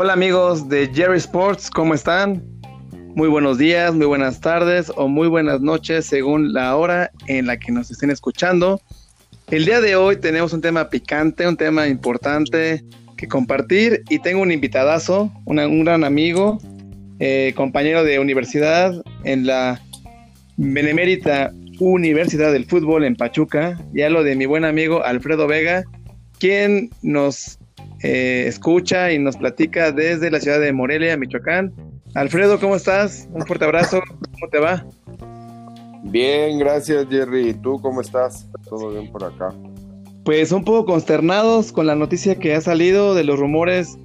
Hola amigos de Jerry Sports, ¿cómo están? Muy buenos días, muy buenas tardes o muy buenas noches según la hora en la que nos estén escuchando. El día de hoy tenemos un tema picante, un tema importante que compartir y tengo un invitadazo, un gran amigo, eh, compañero de universidad en la Benemérita Universidad del Fútbol en Pachuca, ya lo de mi buen amigo Alfredo Vega, quien nos eh, escucha y nos platica desde la ciudad de Morelia, Michoacán. Alfredo, ¿cómo estás? Un fuerte abrazo, ¿cómo te va? Bien, gracias Jerry. ¿Y tú cómo estás? ¿Todo bien por acá? Pues un poco consternados con la noticia que ha salido de los rumores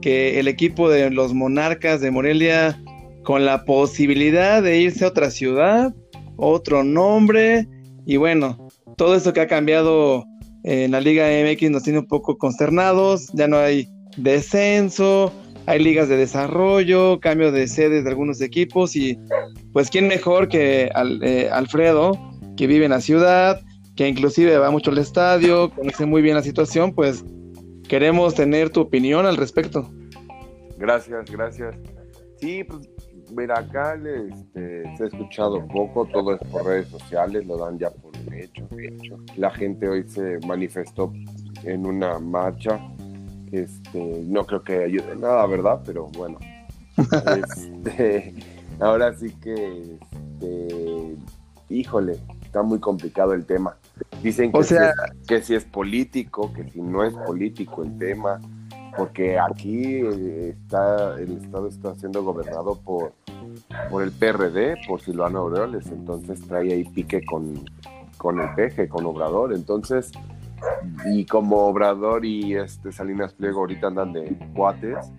que el equipo de los Monarcas de Morelia con la posibilidad de irse a otra ciudad, otro nombre y bueno, todo esto que ha cambiado en la Liga MX nos tiene un poco consternados, ya no hay descenso, hay ligas de desarrollo, cambio de sedes de algunos equipos y pues quién mejor que eh, Alfredo, que vive en la ciudad, que inclusive va mucho al estadio, conoce muy bien la situación, pues queremos tener tu opinión al respecto. Gracias, gracias. Sí, pues mira, acá este, se ha escuchado poco, todo es por redes sociales, lo dan ya por hecho. hecho. La gente hoy se manifestó en una marcha este, no creo que ayude nada, ¿verdad? Pero bueno. Este, ahora sí que, este, híjole, está muy complicado el tema. Dicen que, sea... si que si es político, que si no es político el tema, porque aquí está el Estado está siendo gobernado por, por el PRD, por Silvano Aureoles, entonces trae ahí pique con, con el peje, con Obrador, entonces y como Obrador y este Salinas Pliego ahorita andan de cuates,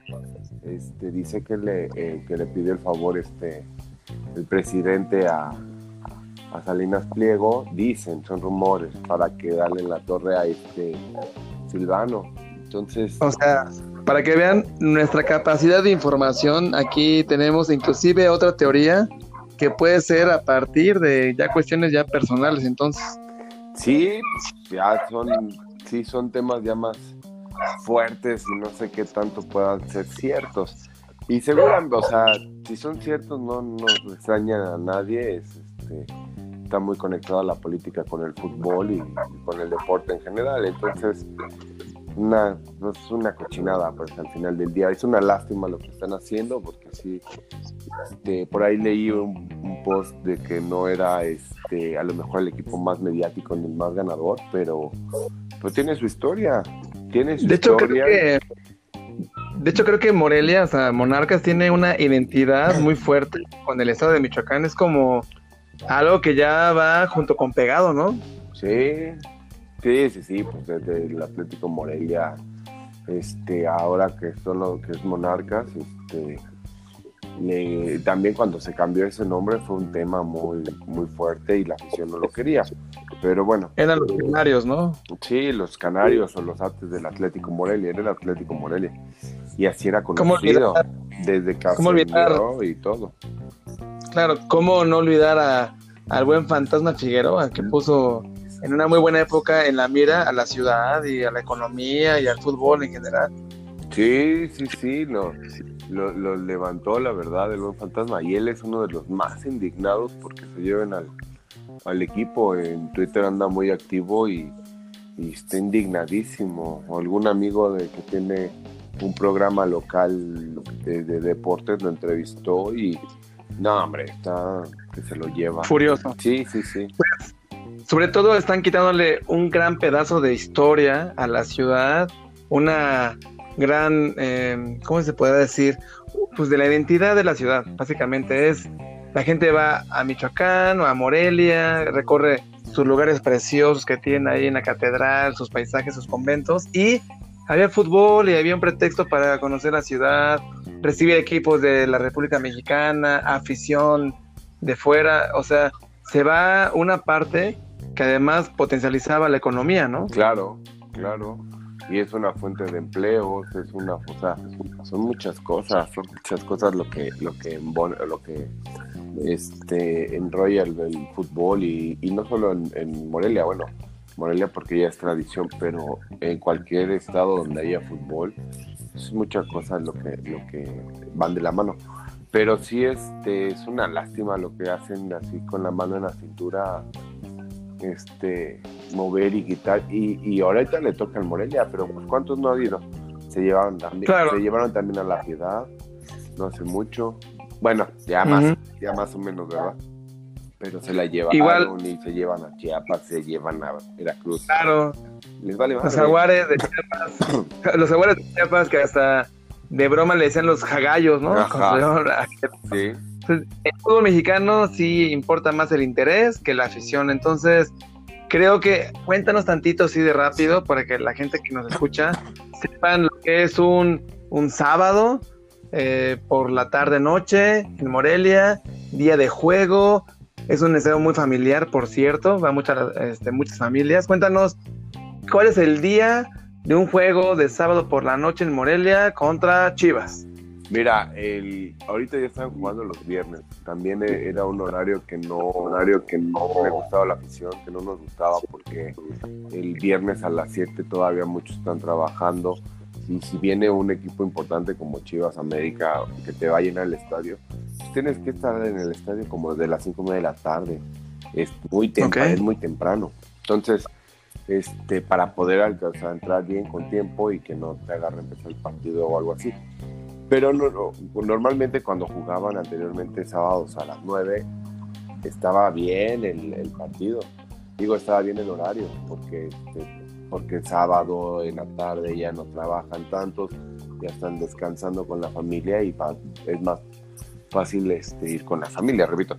este, dice que le, eh, que le pidió el favor este, el presidente a, a Salinas Pliego, dicen, son rumores, para que darle la torre a este Silvano. Entonces... O sea, para que vean nuestra capacidad de información, aquí tenemos inclusive otra teoría que puede ser a partir de ya cuestiones ya personales, entonces. Sí, ya son, sí son temas ya más fuertes y no sé qué tanto puedan ser ciertos. Y seguramente, o sea, si son ciertos no nos extraña a nadie, este, está muy conectado a la política con el fútbol y, con el deporte en general, entonces una, no es una cochinada pues al final del día, es una lástima lo que están haciendo porque sí, este, por ahí leí un, post de que no era este a lo mejor el equipo más mediático ni el más ganador, pero pues tiene su historia, tiene su de hecho, historia. Creo que, de hecho creo que Morelia, o sea, Monarcas tiene una identidad muy fuerte con el estado de Michoacán, es como algo que ya va junto con pegado, ¿no? Sí, sí, sí, sí, pues desde el Atlético Morelia, este, ahora que son lo que es Monarcas, este, también cuando se cambió ese nombre fue un tema muy, muy fuerte y la afición no lo quería. Pero bueno. Eran los canarios, ¿no? Sí, los canarios o los artes del Atlético Morelia, era el Atlético Morelia. Y así era conocido desde Casemiro y todo. Claro, ¿cómo no olvidar a, al buen fantasma Figueroa que puso en una muy buena época en la mira a la ciudad y a la economía y al fútbol en general? Sí, sí, sí, lo, lo, levantó, la verdad, el buen fantasma. Y él es uno de los más indignados porque se lleven al, al equipo. En Twitter anda muy activo y, está indignadísimo. O algún amigo de que tiene un programa local de, deportes lo entrevistó y no, hombre, está que se lo lleva. Furioso. Sí, sí, sí. Sobre todo están quitándole un gran pedazo de historia a la ciudad, una gran, eh, ¿cómo se puede decir? Pues de la identidad de la ciudad, básicamente es, la gente va a Michoacán o a Morelia, recorre sus lugares preciosos que tienen ahí en la catedral, sus paisajes, sus conventos, y había fútbol y había un pretexto para conocer la ciudad, recibir equipos de la República Mexicana, afición de fuera, o sea, se va una parte que además potencializaba la economía, ¿no? Claro, claro y es una fuente de empleos, es una, o son muchas cosas, son muchas cosas lo que, lo que, lo que este, enrolla el, fútbol y, no solo en, Morelia, bueno, Morelia porque ya es tradición, pero en cualquier estado donde haya fútbol es muchas cosas lo que, lo que van de la mano. Pero sí este, es una lástima lo que hacen así con la mano en la cintura, este, mover y quitar. Y, y ahorita le toca al Morelia, pero pues ¿cuántos no ha habido? Se llevaron también, se llevaron también a la piedad, no hace mucho. Bueno, ya más, ya más o menos, ¿verdad? Pero se la llevan Igual, y se llevan a Chiapas, se llevan a Veracruz. Claro. Les vale más. Los jaguares de Chiapas, los jaguares de Chiapas que hasta de broma le decían los jagallos, ¿no? Sí. En fútbol mexicano sí importa más el interés que la afición. Entonces, creo que cuéntanos tantito así de rápido para que la gente que nos escucha sepan lo que es un, un sábado eh, por la tarde-noche en Morelia, día de juego. Es un estadio muy familiar, por cierto, va muchas, este, muchas familias. Cuéntanos, ¿cuál es el día de un juego de sábado por la noche en Morelia contra Chivas? Mira, el, ahorita ya están jugando los viernes. También era un horario que no, horario que no me gustaba la afición, que no nos gustaba porque el viernes a las 7 todavía muchos están trabajando y si viene un equipo importante como Chivas América que te va a llenar el estadio, pues tienes que estar en el estadio como de las 5 de la tarde. Es muy temprano, es muy temprano. Entonces, este, para poder alcanzar entrar bien con tiempo y que no te agarre empezar el partido o algo así. Pero no, normalmente cuando jugaban anteriormente sábados a las 9, estaba bien el, partido. Digo, estaba bien el horario, porque este, porque el sábado en la tarde ya no trabajan tantos, ya están descansando con la familia y es más fácil este, ir con la familia, repito.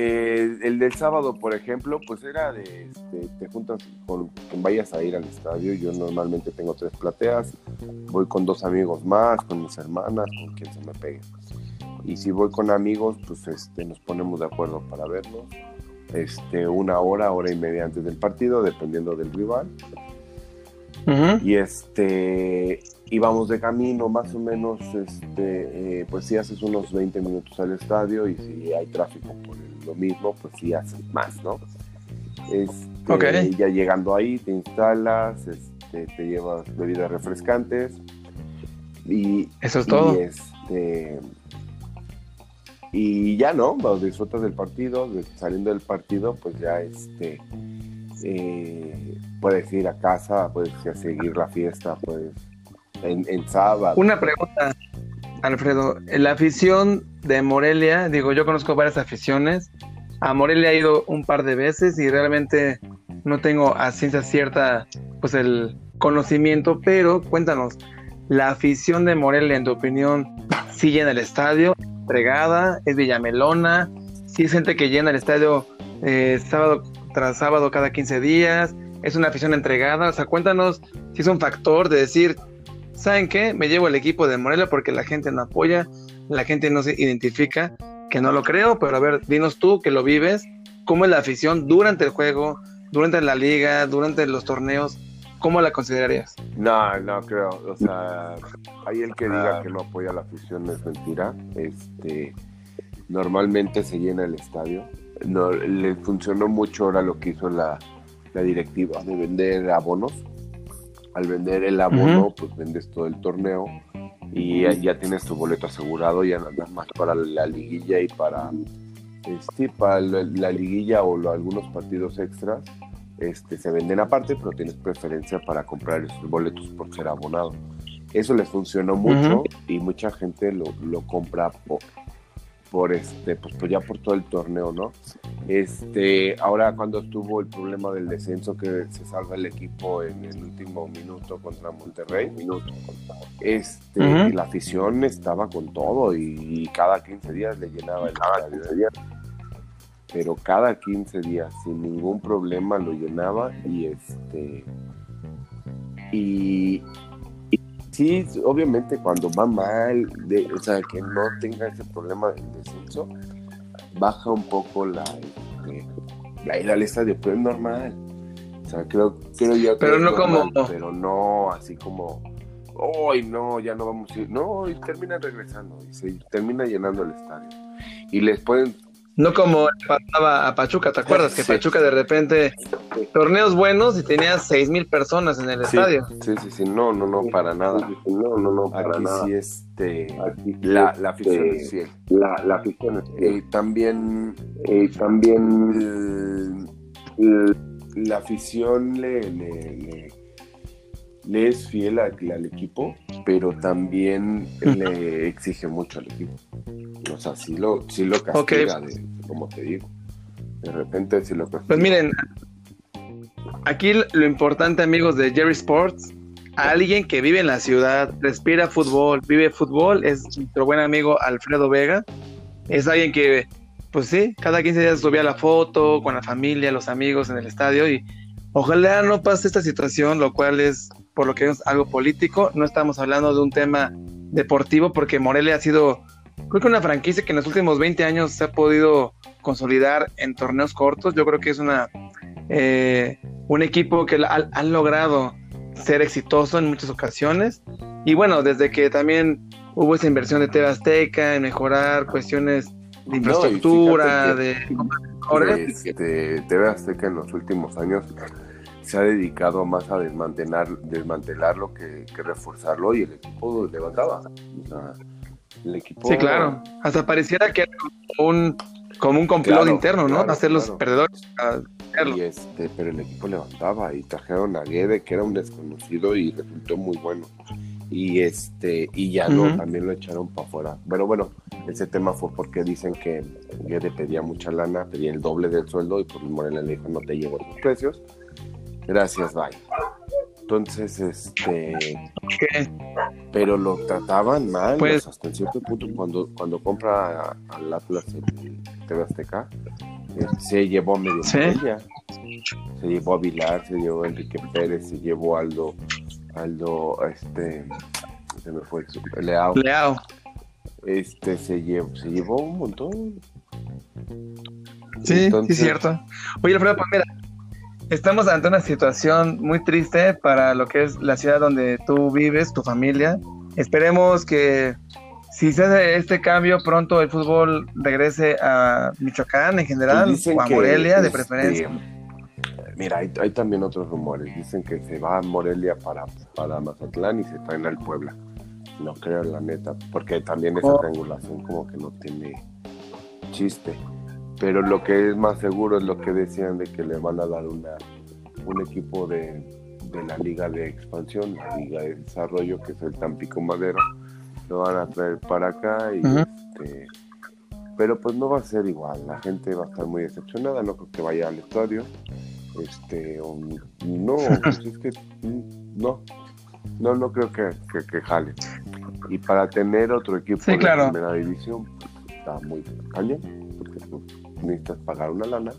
Eh, el del sábado, por ejemplo, pues era de, este, te juntas con quien vayas a ir al estadio. Yo normalmente tengo tres plateas, voy con dos amigos más, con mis hermanas, con quien se me pegue. Y si voy con amigos, pues este, nos ponemos de acuerdo para verlos este, una hora, hora y media antes del partido, dependiendo del rival. Y este íbamos de camino más o menos, este, eh, pues si haces unos 20 minutos al estadio y si hay tráfico por lo mismo, pues si haces más, ¿no? Este, Ya llegando ahí te instalas, este, te llevas bebidas refrescantes y eso es todo. este, y ya no, disfrutas del partido, saliendo del partido, pues ya este eh, puedes ir a casa, puedes seguir la fiesta, pues en, sábado. Una pregunta, Alfredo, la afición de Morelia, digo, yo conozco varias aficiones, a Morelia he ido un par de veces y realmente no tengo a ciencia cierta pues el conocimiento, pero cuéntanos, la afición de Morelia, en tu opinión, sigue en el estadio, entregada, es Villamelona, si es gente que llena el estadio eh, sábado tras sábado cada 15 días, es una afición entregada, o sea, cuéntanos si es un factor de decir, ¿saben qué? Me llevo el equipo de Morelia porque la gente no apoya, la gente no se identifica, que no lo creo, pero a ver, dinos tú que lo vives, ¿cómo es la afición durante el juego, durante la liga, durante los torneos? ¿Cómo la considerarías? No, no creo. O sea, hay el que diga ah. que no apoya la afición es mentira. Este, normalmente se llena el estadio. No, le funcionó mucho ahora lo que hizo la, directiva de vender abonos. Al vender el abono, pues vendes todo el torneo y ya, tienes tu boleto asegurado, ya nada más para la liguilla y para, este, para la, liguilla o algunos partidos extras este, se venden aparte, pero tienes preferencia para comprar esos boletos por ser abonado. Eso les funcionó mucho y mucha gente lo, lo compra por, este, pues, pues, ya por todo el torneo, ¿no? Este, ahora cuando estuvo el problema del descenso que se salva el equipo en el último minuto contra Monterrey, minuto, este, la afición estaba con todo y, cada 15 días le llenaba el estadio pero cada 15 días sin ningún problema lo llenaba y este y, sí obviamente cuando va mal de, o sea que no tenga ese problema del descenso baja un poco la este, la ida al estadio pero es normal. O sea creo creo yo pero no como pero no así como hoy no ya no vamos a ir no y termina regresando y se termina llenando el estadio. Y les pueden No como pasaba a Pachuca, ¿te acuerdas? Que Pachuca de repente, torneos buenos y tenía seis mil personas en el estadio. Sí, sí, sí, no, no, no, para nada. No, no, no, para Aquí nada. Sí, este, la, la afición es fiel. La, la afición es fiel. Y también, y también la afición le, le, le, es fiel al, equipo, pero también le exige mucho al equipo. O sea, sí lo, sí lo castiga, como te digo. De repente sí lo castiga. Pues miren, aquí lo importante, amigos de Jerry Sports, alguien que vive en la ciudad, respira fútbol, vive fútbol, es nuestro buen amigo Alfredo Vega. Es alguien que, pues sí, cada 15 días subía la foto con la familia, los amigos en el estadio y ojalá no pase esta situación, lo cual es, por lo que es algo político. No estamos hablando de un tema deportivo porque Morelia ha sido creo que una franquicia que en los últimos 20 años se ha podido consolidar en torneos cortos. Yo creo que es una eh, un equipo que han logrado ser exitoso en muchas ocasiones. Y bueno, desde que también hubo esa inversión de TV Azteca en mejorar cuestiones de infraestructura, de... Este, TV Azteca en los últimos años se ha dedicado más a desmantelar, desmantelarlo que, que reforzarlo y el equipo levantaba. O sea, Sí, claro. Hasta pareciera que era como un, como un complot interno, ¿no? Hacer los perdedores. Y este, pero el equipo levantaba y trajeron a Guede, que era un desconocido y resultó muy bueno. Y este, y ya no, también lo echaron para afuera. Pero bueno, ese tema fue porque dicen que Guede pedía mucha lana, pedía el doble del sueldo y por pues Morena le dijo no te llevo los precios. Gracias, bye. Entonces, este. Pero lo trataban mal, pues, hasta cierto punto, cuando, cuando compra al Atlas el TV Azteca, eh, se llevó a medio Se llevó a Vilar, se llevó a Enrique Pérez, se llevó a Aldo, Aldo, este, se me fue, Leao. Leao. Este, se llevó, se llevó un montón. Sí, sí, es cierto. Oye, Alfredo, pues mira, Estamos ante una situación muy triste para lo que es la ciudad donde tú vives, tu familia. Esperemos que si se hace este cambio, pronto el fútbol regrese a Michoacán en general, o a Morelia de este, preferencia. mira, hay, también otros rumores. Dicen que se va a Morelia para, para Mazatlán y se traen al Puebla. No creo, la neta, porque también esa oh. triangulación como que no tiene chiste. Pero lo que es más seguro es lo que decían de que le van a dar una un equipo de, la liga de expansión, la liga de desarrollo que es el Tampico Madero, lo van a traer para acá y este, pero pues no va a ser igual, la gente va a estar muy decepcionada, no creo que vaya al estadio, este no, pues es que no, no, no creo que, que, jale. Y para tener otro equipo de primera división, está muy cañón, porque pues, necesitas pagar una lana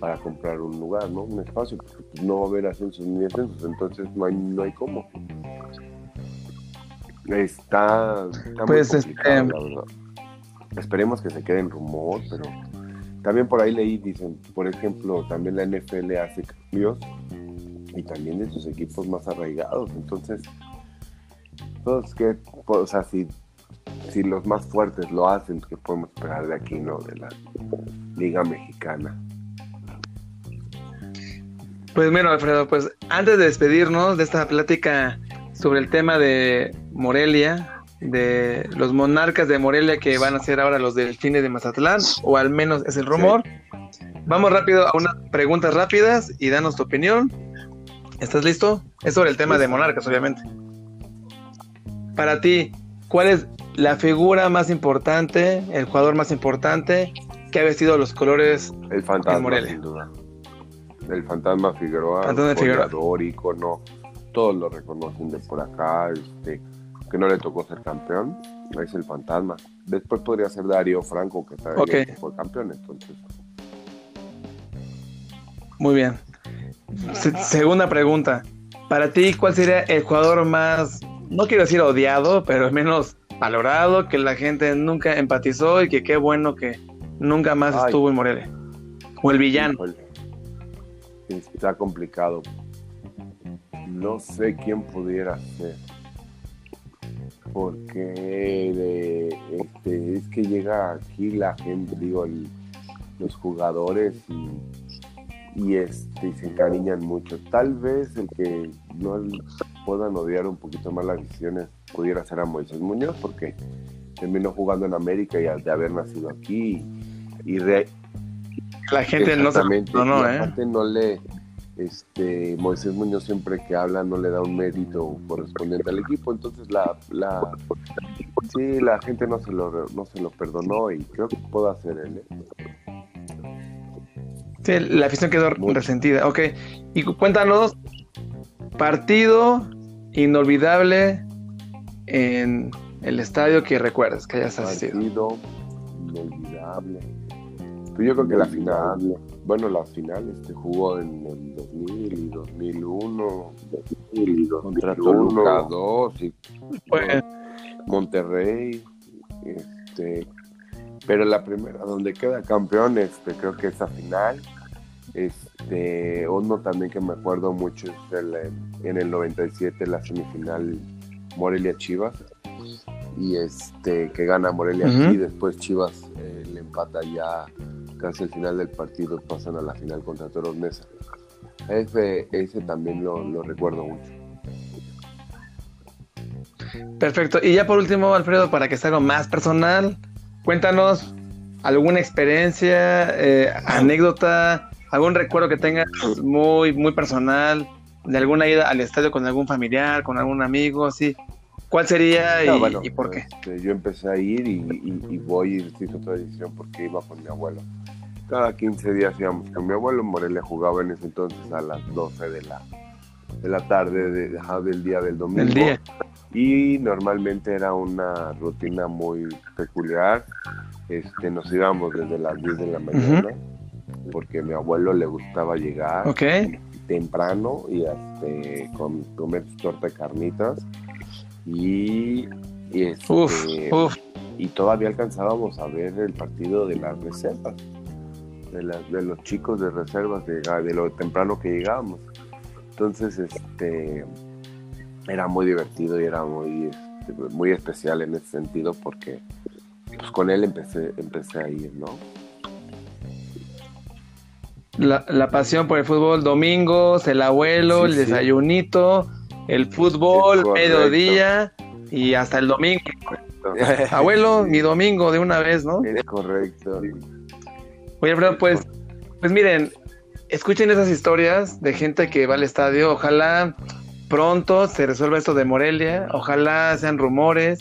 para comprar un lugar, ¿no? Un espacio, porque pues, no va a haber ascensos ni descensos, entonces no hay, no hay cómo. Está, pues este... Esperemos que se quede en rumor, pero también por ahí leí, dicen, por ejemplo, también la NFL hace cambios y también de sus equipos más arraigados, entonces, todos que, o sea, si si los más fuertes lo hacen, ¿qué podemos esperar de aquí, no? De la Liga Mexicana. Pues bueno, Alfredo, pues antes de despedirnos de esta plática sobre el tema de Morelia, de los monarcas de Morelia que van a ser ahora los delfines de Mazatlán, o al menos es el rumor. Vamos rápido a unas preguntas rápidas y danos tu opinión. ¿Estás listo? Es sobre el tema de monarcas, obviamente. Para ti, ¿cuál es la figura más importante, el jugador más importante que ha vestido los colores el fantasma, Sin duda. El fantasma Figueroa, fantasma Figueroa. icono, todos lo reconocen de por acá, este, que no le tocó ser campeón, es el fantasma. Después podría ser Darío Franco, que está okay. campeón, entonces. Muy bien. Segunda pregunta. Para ti, ¿cuál sería el jugador más, no quiero decir odiado, pero al menos valorado, que la gente nunca empatizó y que qué bueno que nunca más estuvo en Morelia. O el villano. Está complicado. No sé quién pudiera ser. porque este, es que llega aquí la gente, digo, los jugadores y, y, este, se encariñan mucho. Tal vez el que no puedan odiar un poquito más las visiones pudiera ser a Moisés Muñoz, porque terminó jugando en América y de haber nacido aquí y, la gente no se no, no, ¿eh? no le este Moisés Muñoz siempre que habla no le da un mérito correspondiente al equipo, entonces la, la sí, la gente no se lo no se lo perdonó y creo que puedo hacer él. Sí, la afición quedó resentida. Ok, y cuéntanos, partido inolvidable en el estadio que recuerdas que hayas asistido. Partido inolvidable. Pues yo creo que la final bueno, la final este, jugó en el 2000 y 2001, 2000 y 2001, contra Toluca 2 y Monterrey, este, pero la primera donde queda campeón, este, creo que esa final, este, uno también que me acuerdo mucho es el, en el 97 la semifinal Morelia Chivas y este que gana Morelia y después Chivas eh, le empata ya casi al final del partido pasan a la final contra Toros Mesa. Ese, ese también lo, recuerdo mucho. Perfecto. Y ya por último, Alfredo, para que sea algo más personal, cuéntanos alguna experiencia, eh, anécdota, algún recuerdo que tengas muy, muy personal, de alguna ida al estadio con algún familiar, con algún amigo, así. ¿Cuál sería y, por qué? Este, yo empecé a ir y, y voy y hice otra decisión porque iba con mi abuelo cada 15 días íbamos con mi abuelo. Morelia jugaba en ese entonces a las 12 de la, de la tarde de, del día del domingo. día. Y normalmente era una rutina muy peculiar. Este, nos íbamos desde las 10 de la mañana porque a mi abuelo le gustaba llegar temprano y este, con, comer torta de carnitas. Y, y, este, y todavía alcanzábamos a ver el partido de las reservas de, de los chicos de reservas, de, de lo temprano que llegábamos. Entonces, este, era muy divertido y era muy, este, muy especial en ese sentido porque pues, con él empecé, empecé a ir, ¿no? La, la pasión por el fútbol, domingos, el abuelo, el desayunito, el fútbol, mediodía y hasta el domingo. Abuelo, mi domingo de una vez, ¿no? Es correcto. Oye, pues, pues miren, escuchen esas historias de gente que va al estadio. Ojalá pronto se resuelva esto de Morelia. Ojalá sean rumores.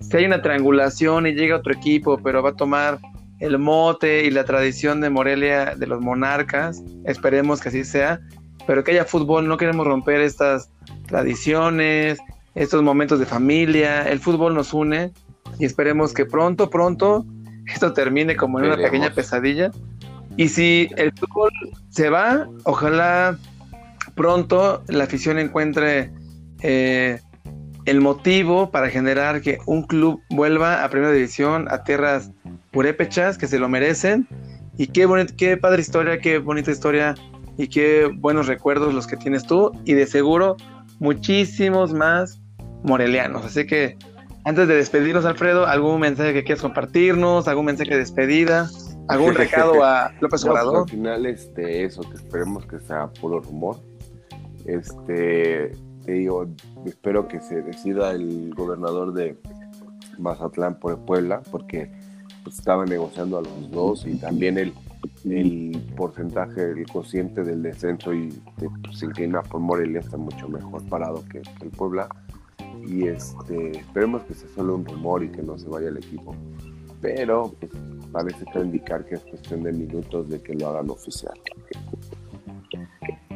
Si hay una triangulación y llega otro equipo, pero va a tomar el mote y la tradición de Morelia de los monarcas, esperemos que así sea. Pero que haya fútbol, no queremos romper estas tradiciones, estos momentos de familia. El fútbol nos une y esperemos que pronto, pronto esto termine como en una pequeña pesadilla. Y si el fútbol se va, ojalá pronto la afición encuentre eh, el motivo para generar que un club vuelva a primera división, a tierras purépechas que se lo merecen. Y qué, qué padre historia, qué bonita historia y qué buenos recuerdos los que tienes tú. Y de seguro muchísimos más morelianos. Así que antes de despedirnos, Alfredo, ¿algún mensaje que quieras compartirnos? ¿Algún mensaje de despedida? ¿Algún recado a López Obrador? al final, este, eso, que esperemos que sea puro rumor. Este, te digo, espero que se decida el gobernador de Mazatlán por Puebla, porque pues, estaba negociando a los dos y también el, porcentaje, el cociente del descenso y pues, se inclina por Morelia está mucho mejor parado que el Puebla y este, esperemos que sea solo un rumor y que no se vaya el equipo. Pero pues, parece que indicar que es cuestión de minutos de que lo hagan oficial.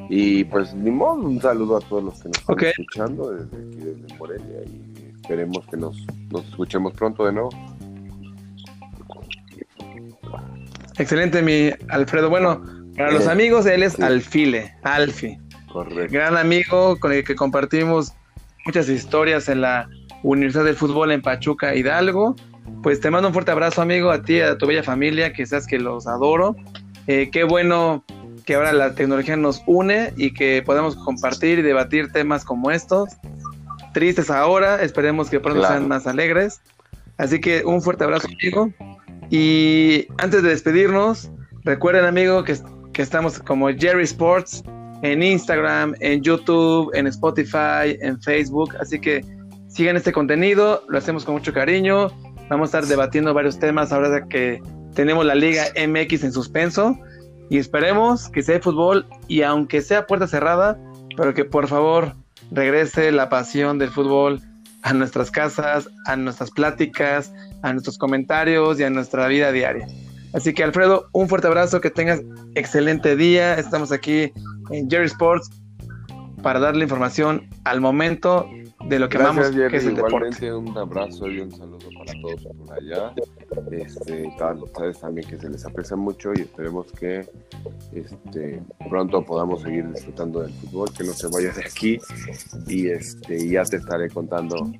Y pues ni modo, un saludo a todos los que nos están escuchando desde aquí, desde Morelia, y esperemos que nos, nos escuchemos pronto de nuevo. Excelente, mi Alfredo. Bueno, para los amigos, él es Alfile, Alfi. Correcto. Gran amigo con el que compartimos muchas historias en la Universidad del Fútbol en Pachuca, Hidalgo. Pues te mando un fuerte abrazo, amigo, a ti, a tu bella familia, que sabes que los adoro. Eh, qué bueno que ahora la tecnología nos une y que podemos compartir y debatir temas como estos. tristes ahora, esperemos que pronto sean más alegres. Así que un fuerte abrazo, amigo. Y antes de despedirnos, recuerden, amigo, que, que estamos como Jerry Sports en Instagram, en YouTube, en Spotify, en Facebook. Así que sigan este contenido, lo hacemos con mucho cariño. Vamos a estar debatiendo varios temas ahora que tenemos la Liga MX en suspenso. Y esperemos que sea fútbol y aunque sea puerta cerrada, pero que por favor regrese la pasión del fútbol a nuestras casas, a nuestras pláticas, a nuestros comentarios y a nuestra vida diaria. Así que Alfredo, un fuerte abrazo, que tengas excelente día. Estamos aquí en Jerry Sports para darle información al momento de lo que Gracias, que es el Igualmente un abrazo y un saludo para todos por allá. Este, ustedes también que se les aprecia mucho y esperemos que este, pronto podamos seguir disfrutando del fútbol, que no se vaya de aquí y este, ya te estaré contando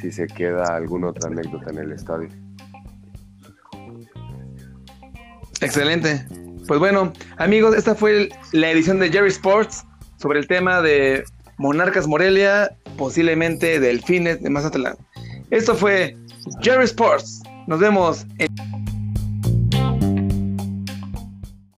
si se queda alguna otra anécdota en el estadio. Excelente. Pues bueno, amigos, esta fue la edición de Jerry Sports sobre el tema de Monarcas Morelia, posiblemente Delfines de Mazatlán. Esto fue Jerry Sports. Nos vemos en...